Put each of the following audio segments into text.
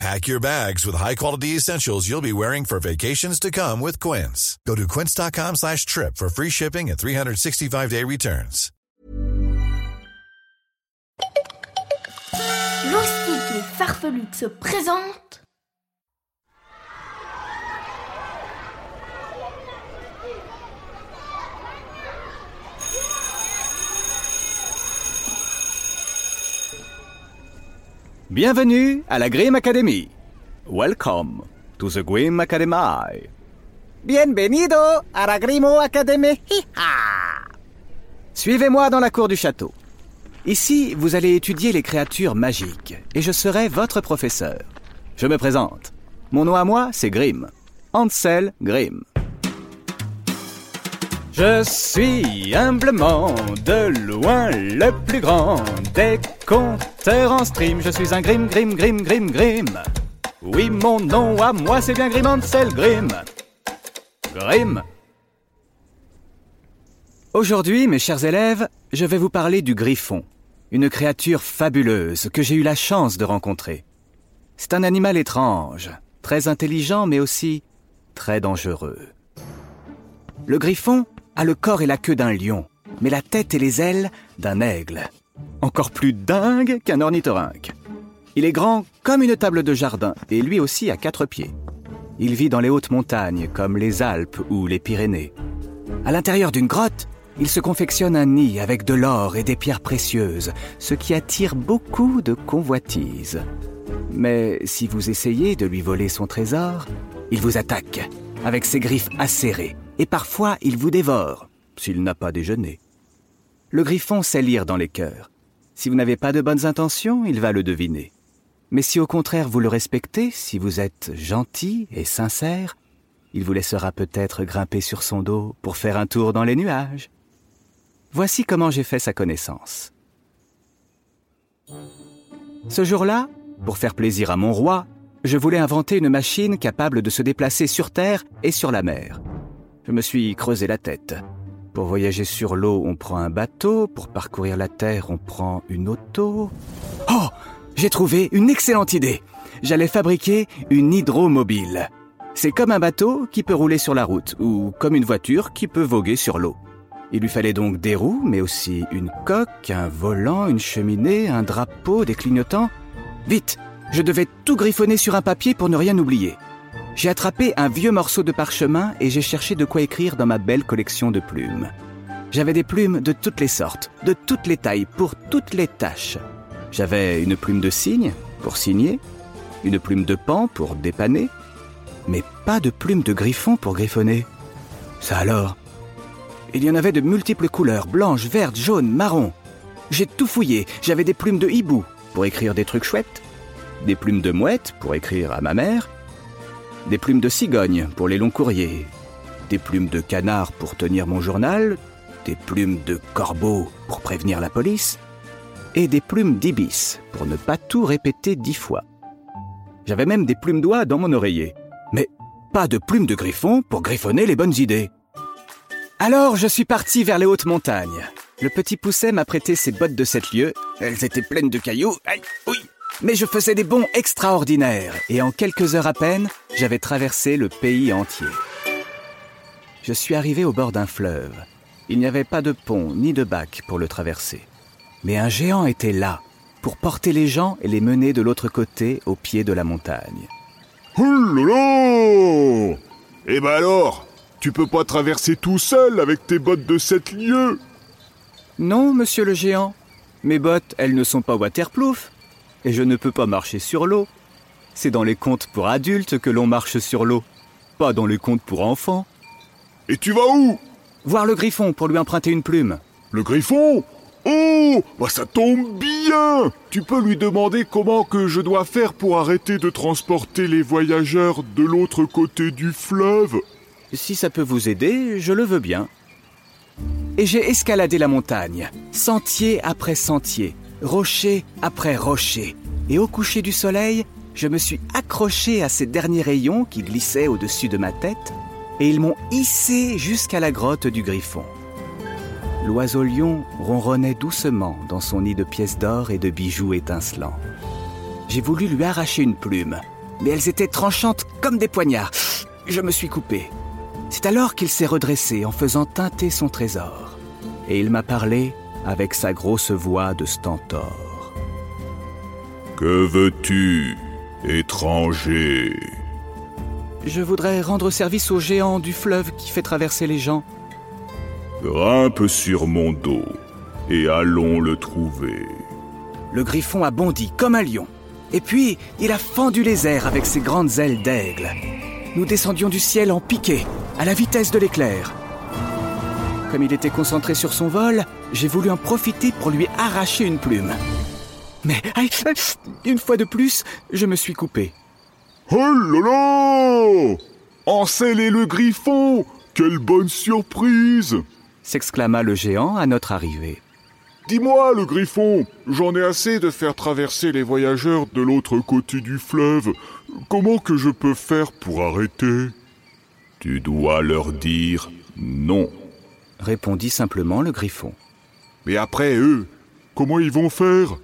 Pack your bags with high-quality essentials you'll be wearing for vacations to come with Quince. Go to quince.com slash trip for free shipping and 365-day returns. Loustique et Farfelux se présentent Bienvenue à la Grimm Academy. Welcome to the Grimm Academy. Bienvenido a la Grimo Academy. Suivez-moi dans la cour du château. Ici, vous allez étudier les créatures magiques et je serai votre professeur. Je me présente. Mon nom à moi, c'est Grimm. Ansel Grimm. Je suis humblement de loin le plus grand des conteurs en stream. Je suis un Grimm, Grimm, Grimm, Grimm, Grimm. Oui, mon nom à moi, c'est bien Grimm Ansel Grimm. Grimm. Aujourd'hui, mes chers élèves, je vais vous parler du griffon, une créature fabuleuse que j'ai eu la chance de rencontrer. C'est un animal étrange, très intelligent mais aussi très dangereux. Le griffon a le corps et la queue d'un lion, mais la tête et les ailes d'un aigle. Encore plus dingue qu'un ornithorynque. Il est grand comme une table de jardin et lui aussi a quatre pieds. Il vit dans les hautes montagnes comme les Alpes ou les Pyrénées. À l'intérieur d'une grotte, il se confectionne un nid avec de l'or et des pierres précieuses, ce qui attire beaucoup de convoitises. Mais si vous essayez de lui voler son trésor, il vous attaque avec ses griffes acérées et parfois il vous dévore s'il n'a pas déjeuné. Le griffon sait lire dans les cœurs. Si vous n'avez pas de bonnes intentions, il va le deviner. Mais si au contraire vous le respectez, si vous êtes gentil et sincère, il vous laissera peut-être grimper sur son dos pour faire un tour dans les nuages. Voici comment j'ai fait sa connaissance. Ce jour-là, pour faire plaisir à mon roi, je voulais inventer une machine capable de se déplacer sur Terre et sur la mer. Je me suis creusé la tête. Pour voyager sur l'eau, on prend un bateau, pour parcourir la Terre, on prend une auto. Oh J'ai trouvé une excellente idée. J'allais fabriquer une hydromobile. C'est comme un bateau qui peut rouler sur la route, ou comme une voiture qui peut voguer sur l'eau. Il lui fallait donc des roues, mais aussi une coque, un volant, une cheminée, un drapeau, des clignotants. Vite Je devais tout griffonner sur un papier pour ne rien oublier. J'ai attrapé un vieux morceau de parchemin et j'ai cherché de quoi écrire dans ma belle collection de plumes. J'avais des plumes de toutes les sortes, de toutes les tailles, pour toutes les tâches. J'avais une plume de cygne, pour signer, une plume de pan, pour dépanner, mais pas de plume de griffon pour griffonner. Ça alors Il y en avait de multiples couleurs, blanches, vertes, jaunes, marron. J'ai tout fouillé, j'avais des plumes de hibou, pour écrire des trucs chouettes, des plumes de mouette, pour écrire à ma mère, des plumes de cigogne pour les longs courriers, des plumes de canard pour tenir mon journal, des plumes de corbeau pour prévenir la police, et des plumes d'ibis pour ne pas tout répéter dix fois. J'avais même des plumes d'oie dans mon oreiller, mais pas de plumes de griffon pour griffonner les bonnes idées. Alors je suis parti vers les hautes montagnes. Le petit pousset m'a prêté ses bottes de sept lieues. Elles étaient pleines de cailloux. Aïe, oui, mais je faisais des bonds extraordinaires et en quelques heures à peine, j'avais traversé le pays entier. Je suis arrivé au bord d'un fleuve. Il n'y avait pas de pont ni de bac pour le traverser. Mais un géant était là pour porter les gens et les mener de l'autre côté au pied de la montagne. Là Eh ben alors Tu peux pas traverser tout seul avec tes bottes de sept lieues? Non, monsieur le géant. Mes bottes, elles ne sont pas waterproof et je ne peux pas marcher sur l'eau. C'est dans les contes pour adultes que l'on marche sur l'eau, pas dans les contes pour enfants. Et tu vas où? Voir le griffon pour lui emprunter une plume. Le griffon? Oh Bah ça tombe bien Tu peux lui demander comment que je dois faire pour arrêter de transporter les voyageurs de l'autre côté du fleuve Si ça peut vous aider, je le veux bien. et j'ai escaladé la montagne, sentier après sentier, rocher après rocher. Et au coucher du soleil, je me suis accroché à ces derniers rayons qui glissaient au-dessus de ma tête, et ils m'ont hissé jusqu'à la grotte du Griffon. L'oiseau lion ronronnait doucement dans son nid de pièces d'or et de bijoux étincelants. J'ai voulu lui arracher une plume, mais elles étaient tranchantes comme des poignards. Je me suis coupé. C'est alors qu'il s'est redressé en faisant teinter son trésor. Et il m'a parlé avec sa grosse voix de stentor. Que veux-tu, étranger Je voudrais rendre service au géant du fleuve qui fait traverser les gens. Grimpe sur mon dos et allons le trouver. Le griffon a bondi comme un lion. Et puis, il a fendu les airs avec ses grandes ailes d'aigle. Nous descendions du ciel en piqué, à la vitesse de l'éclair. Comme il était concentré sur son vol, j'ai voulu en profiter pour lui arracher une plume. Mais, aïe, une fois de plus, je me suis coupé. Oh là là Encellez le griffon Quelle bonne surprise s'exclama le géant à notre arrivée. Dis-moi, le griffon, j'en ai assez de faire traverser les voyageurs de l'autre côté du fleuve. Comment que je peux faire pour arrêter? Tu dois leur dire non, répondit simplement le griffon. Mais après eux, comment ils vont faire?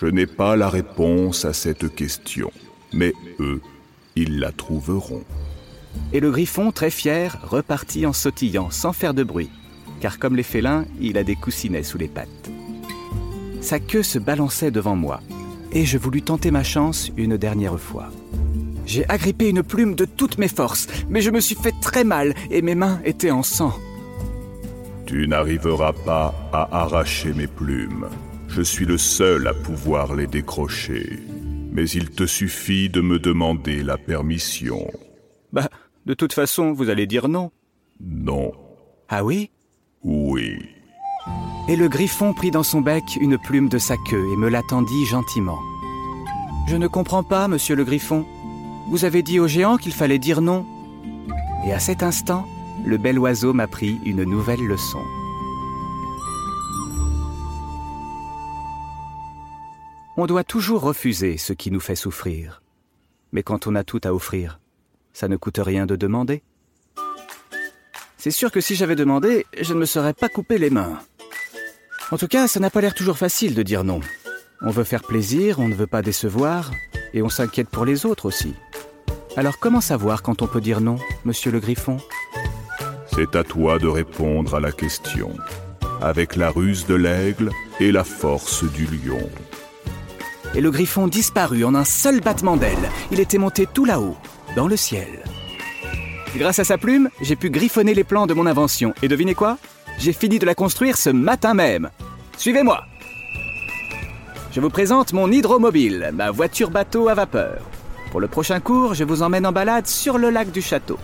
Je n'ai pas la réponse à cette question, mais eux, ils la trouveront. Et le griffon, très fier, repartit en sautillant sans faire de bruit car comme les félins, il a des coussinets sous les pattes. Sa queue se balançait devant moi, et je voulus tenter ma chance une dernière fois. J'ai agrippé une plume de toutes mes forces, mais je me suis fait très mal et mes mains étaient en sang. Tu n'arriveras pas à arracher mes plumes. Je suis le seul à pouvoir les décrocher. Mais il te suffit de me demander la permission. Bah, de toute façon, vous allez dire non. Non. Ah oui? Oui. Et le griffon prit dans son bec une plume de sa queue et me l'attendit gentiment. Je ne comprends pas, monsieur le griffon. Vous avez dit au géant qu'il fallait dire non. Et à cet instant, le bel oiseau m'apprit une nouvelle leçon. On doit toujours refuser ce qui nous fait souffrir. Mais quand on a tout à offrir, ça ne coûte rien de demander. C'est sûr que si j'avais demandé, je ne me serais pas coupé les mains. En tout cas, ça n'a pas l'air toujours facile de dire non. On veut faire plaisir, on ne veut pas décevoir, et on s'inquiète pour les autres aussi. Alors comment savoir quand on peut dire non, monsieur le griffon? C'est à toi de répondre à la question, avec la ruse de l'aigle et la force du lion. Et le griffon disparut en un seul battement d'aile. Il était monté tout là-haut, dans le ciel. Grâce à sa plume, j'ai pu griffonner les plans de mon invention. Et devinez quoi? J'ai fini de la construire ce matin même. Suivez-moi Je vous présente mon hydromobile, ma voiture bateau à vapeur. Pour le prochain cours, je vous emmène en balade sur le lac du château.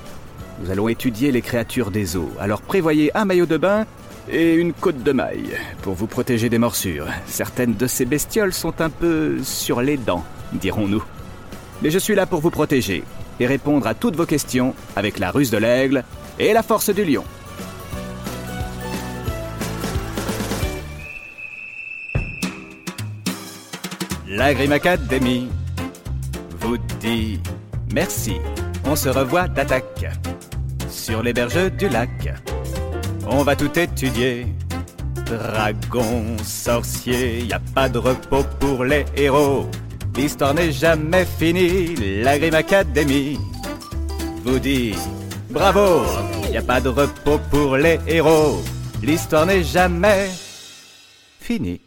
Nous allons étudier les créatures des eaux, alors prévoyez un maillot de bain et une côte de maille pour vous protéger des morsures. Certaines de ces bestioles sont un peu sur les dents, dirons-nous. Mais je suis là pour vous protéger et répondre à toutes vos questions avec la ruse de l'aigle et la force du lion. La Grim Academy vous dit merci. On se revoit d'attaque sur les berges du lac. On va tout étudier. Dragon, sorcier, y a pas de repos pour les héros. L'histoire n'est jamais finie, la Grim Academy vous dit bravo, y a pas de repos pour les héros. L'histoire n'est jamais finie.